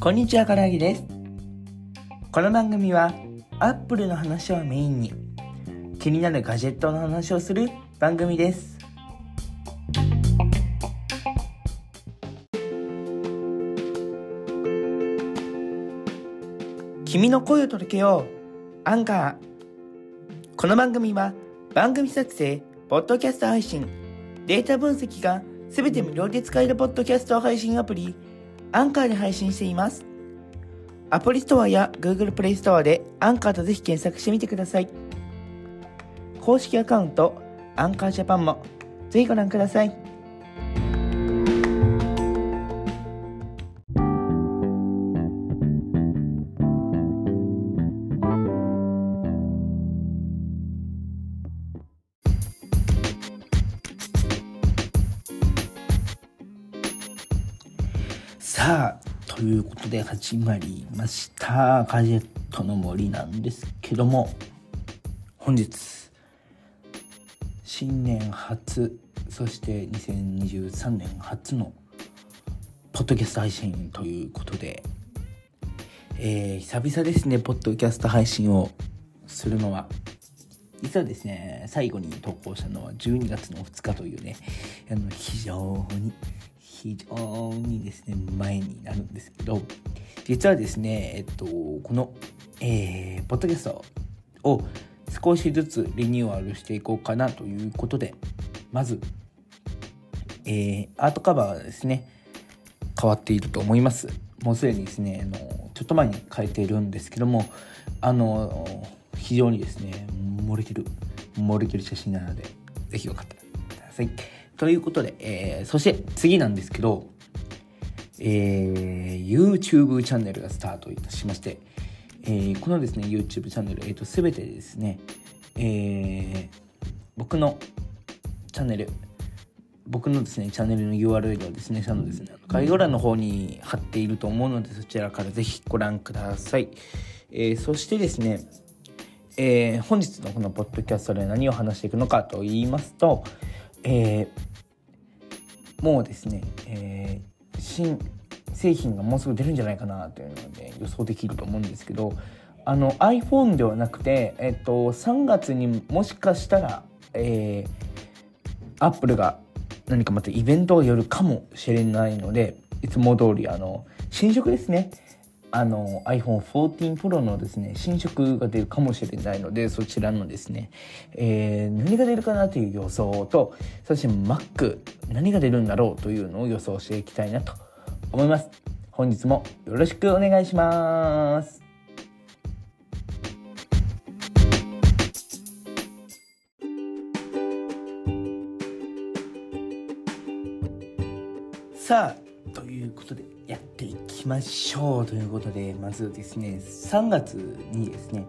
こんにちは、からあげです。この番組は、アップルの話をメインに、気になるガジェットの話をする番組です。君の声を届けよう、アンカー。この番組は、番組作成、ポッドキャスト配信、データ分析がすべて無料で使えるポッドキャスト配信アプリ、アンカーで配信しています。アプリストアや Google プレイストアでアンカーとぜひ検索してみてください。公式アカウント、アンカージャパンもぜひご覧ください。ということで始まりました。ガジェットの森なんですけども、本日、新年初、そして2023年初のポッドキャスト配信ということで、えー、久々ですね、ポッドキャスト配信をするのは。実はですね、最後に投稿したのは12月の2日というね、あの非常に非常にですね、前になるんですけど、実はですね、えっと、この、えー、ポッドキャストを少しずつリニューアルしていこうかなということで、まず、えー、アートカバーがですね、変わっていると思います。もうすでにですね、あの、ちょっと前に変えているんですけども、あの、非常にですね、漏れてる、漏れてる写真なので、ぜひよかったらください。ということで、えー、そして次なんですけど、えー、YouTube チャンネルがスタートいたしまして、えー、このですね、YouTube チャンネル、えっ、ー、と、すべてですね、えー、僕のチャンネル、僕のですね、チャンネルの URL をですね、そのですね、概要欄の方に貼っていると思うので、そちらからぜひご覧ください。えー、そしてですね、えー、本日のこのポッドキャストで何を話していくのかと言いますと、えー、もうですね、えー、新製品がもうすぐ出るんじゃないかなというので予想できると思うんですけどあの iPhone ではなくて、えっと、3月にもしかしたら、えー、Apple が何かまたイベントをやるかもしれないのでいつも通りあの新色ですね。あの iPhone 14 Pro のですね新色が出るかもしれないのでそちらのですね、えー、何が出るかなという予想とそして Mac 何が出るんだろうというのを予想していきたいなと思います。本日もよろしくお願いします。さあということでっていきましょうということでまずですね3月にですね、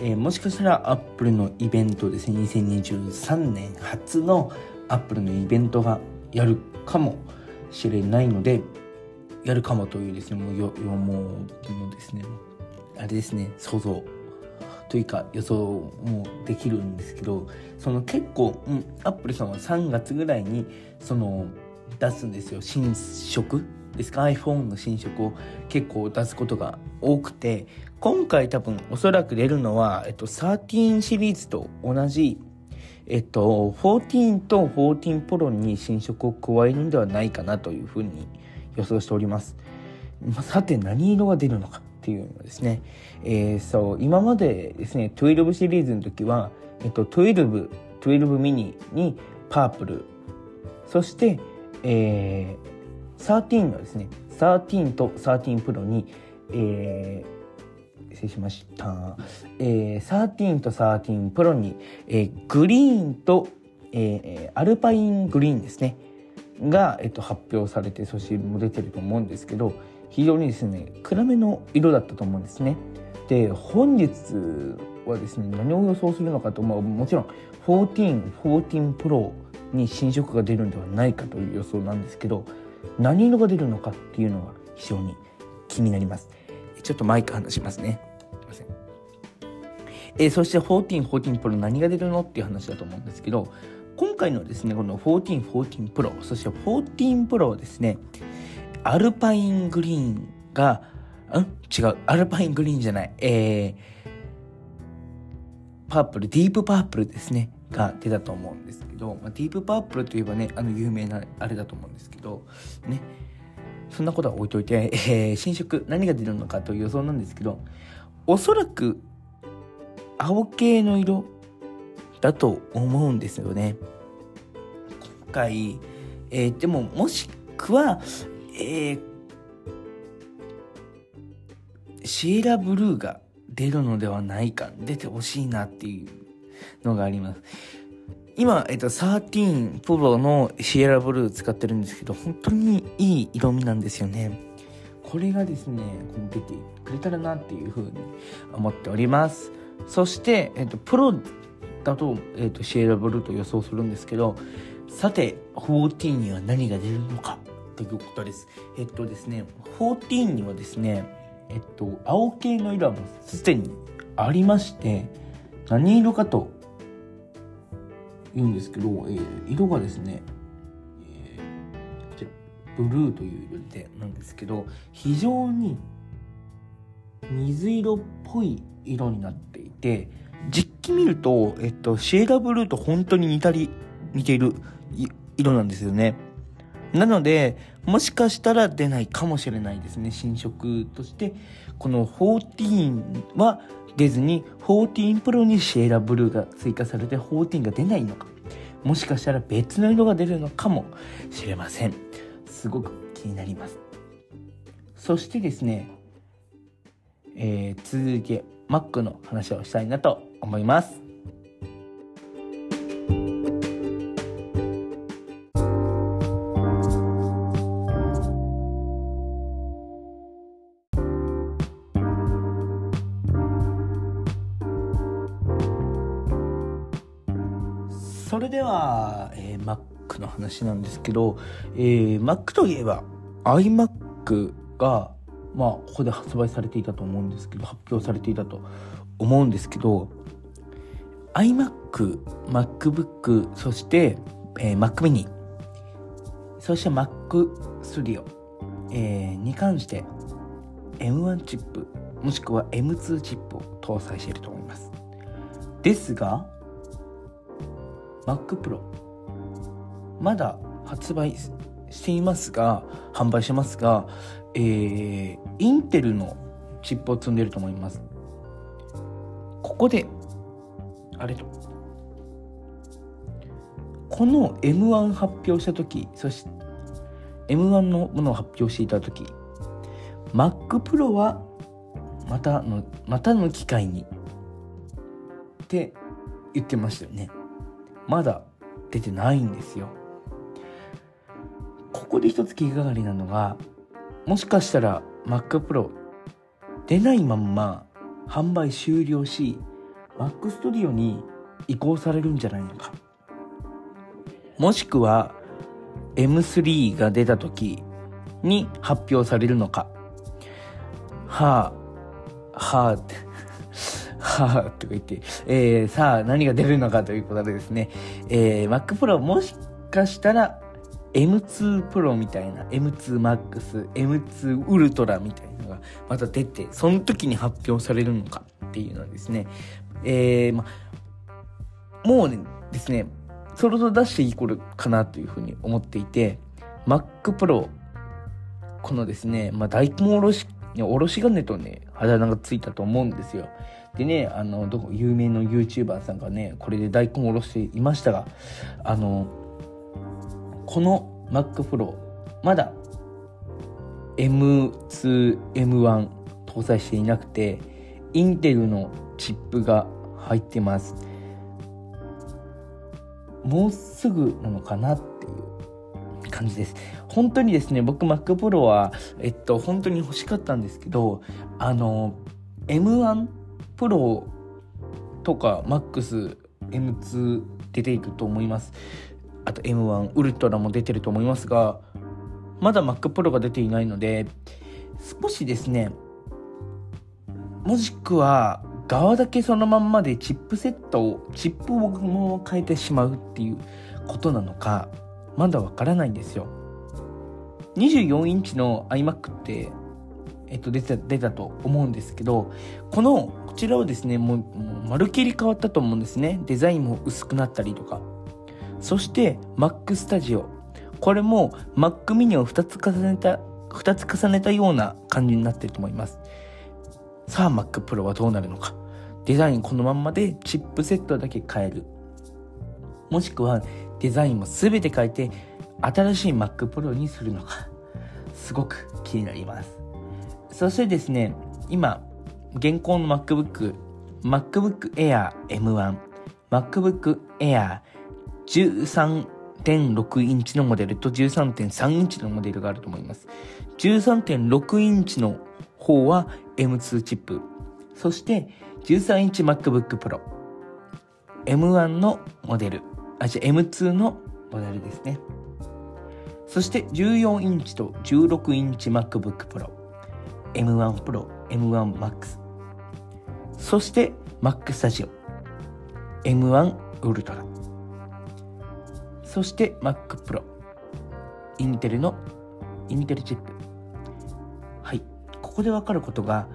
えー、もしかしたらアップルのイベントですね2023年初のアップルのイベントがやるかもしれないのでやるかもというですねもうよよもうもうですねあれですね想像というか予想もできるんですけどその結構、うん、アップルさんは3月ぐらいにその出すんですよ。新色ですか iPhone の新色を結構出すことが多くて今回多分おそらく出るのは、えっと、13シリーズと同じえっと14と14 Pro に新色を加えるんではないかなというふうに予想しております。さて何色が出るのかっていうのですね、えー、そう今までですね12シリーズの時は、えっと、12 12ミニにパープル。そしてえー、13のですね13と13プロに、えー、失礼しました、えー、13と13プロに、えー、グリーンと、えー、アルパイングリーンですねが、えっと、発表されてそしても出てると思うんですけど非常にですね暗めの色だったと思うんですね。で本日はですね何を予想するのかと、まあ、もちろん14、14 Pro に新色が出るんではないかという予想なんですけど何色が出るのかっていうのが非常に気になります。ちょっとマイク離しますね。すいません。えー、そして14、14 Pro 何が出るのっていう話だと思うんですけど今回のですね、この14、14 Pro、そして14 Pro はですね、アルパイングリーンが、ん？違う、アルパイングリーンじゃない、えー、パープル、ディープパープルですね、が出たと思うんですけど、まあ、ディープパープルといえばね、あの有名なあれだと思うんですけど、ね、そんなことは置いといて、えー、新色何が出るのかという予想なんですけど、おそらく青系の色だと思うんですよね。今回、えー、でももしくは、えー、シエラブルーが出るのではないか、出てほしいなっていうのがあります。今、えっと、13 Pro のシエラブルー使ってるんですけど、本当にいい色味なんですよね。これがですね、この出てくれたらなっていうふうに思っております。そして、えっと、プロだと、えっと、シエラブルーと予想するんですけど、さて、14には何が出るのかということです。えっとですね、14にはですね、えっと、青系の色はもうすでにありまして、何色かと言うんですけど、えー、色がですね、えー、こちら、ブルーという色でなんですけど、非常に水色っぽい色になっていて、実機見ると、えっと、シェーダーブルーと本当に似たり、似ている色なんですよね。なので、もしかしたら出ないかもしれないですね。新色として、この14は出ずに、14 Pro にシェーラブルーが追加されて、14が出ないのか。もしかしたら別の色が出るのかもしれません。すごく気になります。そしてですね、えー、続いて Mac の話をしたいなと思います。それでは、えー、Mac の話なんですけど、えー、Mac といえば iMac が、まあ、ここで発売されていたと思うんですけど、発表されていたと思うんですけど、iMac、MacBook、そして、えー、Mac mini、そして Mac Studio、えー、に関して M1 チップ、もしくは M2 チップを搭載していると思います。ですが、Mac Pro まだ発売していますが販売してますが、えー、インテルのチップを積んでると思います。ここであれと。この M1 発表した時そして M1 のものを発表していた時 Mac Pro はまたのまたの機会にって言ってましたよね。まだ出てないんですよ。ここで一つ気がかりなのが、もしかしたら Mac Pro 出ないまんま販売終了し、Mac Studio に移行されるんじゃないのか。もしくは M3 が出た時に発表されるのか。はあ、はあって。はぁ、とか言って、えー、さあ何が出るのかということでですね、えー、Mac Pro もしかしたら M2 Pro みたいな M2 Max、M2 Ultra みたいなのがまた出て、その時に発表されるのかっていうのはですね、えー、ま、もうね、ですね、そろそろ出していい頃かなというふうに思っていて、Mac Pro、このですね、まあ、大根おろし、おろし金とね、あだ名がついたと思うんですよ。でね、あの、どこ、有名の YouTuber さんがね、これで大根おろしていましたが、あの、この Mac Pro、まだ M2、M1 搭載していなくて、インテルのチップが入ってます。もうすぐなのかなって感じです。本当にですね、僕 Mac Pro は、えっと、本当に欲しかったんですけど、あの、M1 プロとか MAX、M2 出ていくと思います。あと M1、ウルトラも出てると思いますが、まだ Mac Pro が出ていないので、少しですね、もしくは側だけそのまんまでチップセットを、チップを変えてしまうっていうことなのかまだわからないんですよ24インチの iMac ってえっと、出た、出たと思うんですけど、この、こちらはですね、もう、もうまるっきり変わったと思うんですね。デザインも薄くなったりとか。そして、Mac Studio。これも Mac mini を2つ重ねた、2つ重ねたような感じになってると思います。さあ、Mac Pro はどうなるのか。デザインこのまんまでチップセットだけ変える。もしくは、デザインも全て変えて、新しい Mac Pro にするのか。すごく気になります。そしてですね、今、現行の MacBook、MacBook Air M1、MacBook Air 13.6インチのモデルと13.3インチのモデルがあると思います。13.6インチの方は M2 チップ。そして13インチ MacBook Pro。M1 のモデル。あ、じゃ M2 のモデルですね。そして14インチと16インチ MacBook Pro、M1 Pro、M1 Max。そして Mac Studio、M1 Ultra。そして Mac Pro、インテルのインテルチップ。はい。ここでわかることが、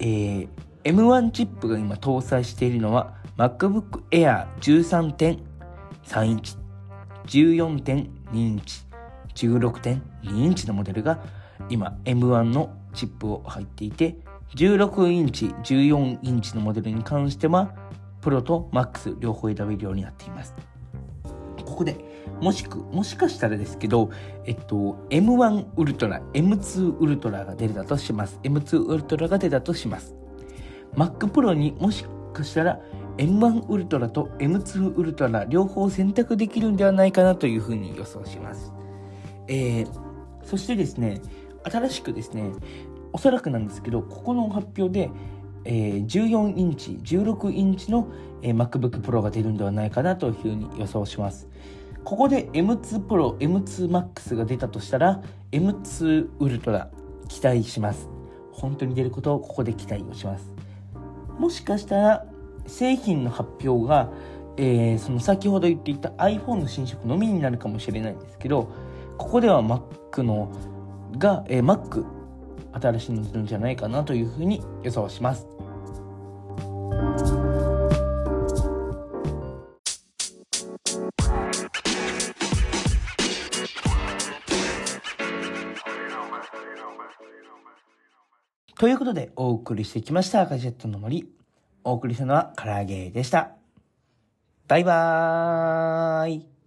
えー、M1 チップが今搭載しているのは MacBook Air13.1 3インチ、14.2インチ、16.2インチのモデルが今 M1 のチップを入っていて、16インチ、14インチのモデルに関しては、プロとマックス両方選べるようになっています。ここでもしく、もしかしたらですけど、えっと、M1 ウルトラ、M2 ウルトラが出たとします。M2 ウルトラが出たとします。Mac Pro にもしかしたら M1 ウルトラと M2 ウルトラ両方選択できるんではないかなというふうに予想します。えー、そしてですね、新しくですね、おそらくなんですけど、ここの発表で、えー、14インチ、16インチの、えー、MacBook Pro が出るんではないかなというふうに予想します。ここで M2 Pro、M2 Max が出たとしたら、M2 Ultra 期待します。本当に出ることをここで期待をします。もしかしたら、製品の発表が、えー、その先ほど言っていた iPhone の新色のみになるかもしれないんですけど、ここでは Mac のが、えー、Mac 新しいの出るんじゃないかなというふうに予想します。ということでお送りしてきましたガジェットの森。お送りしたのは唐揚げでした。バイバーイ。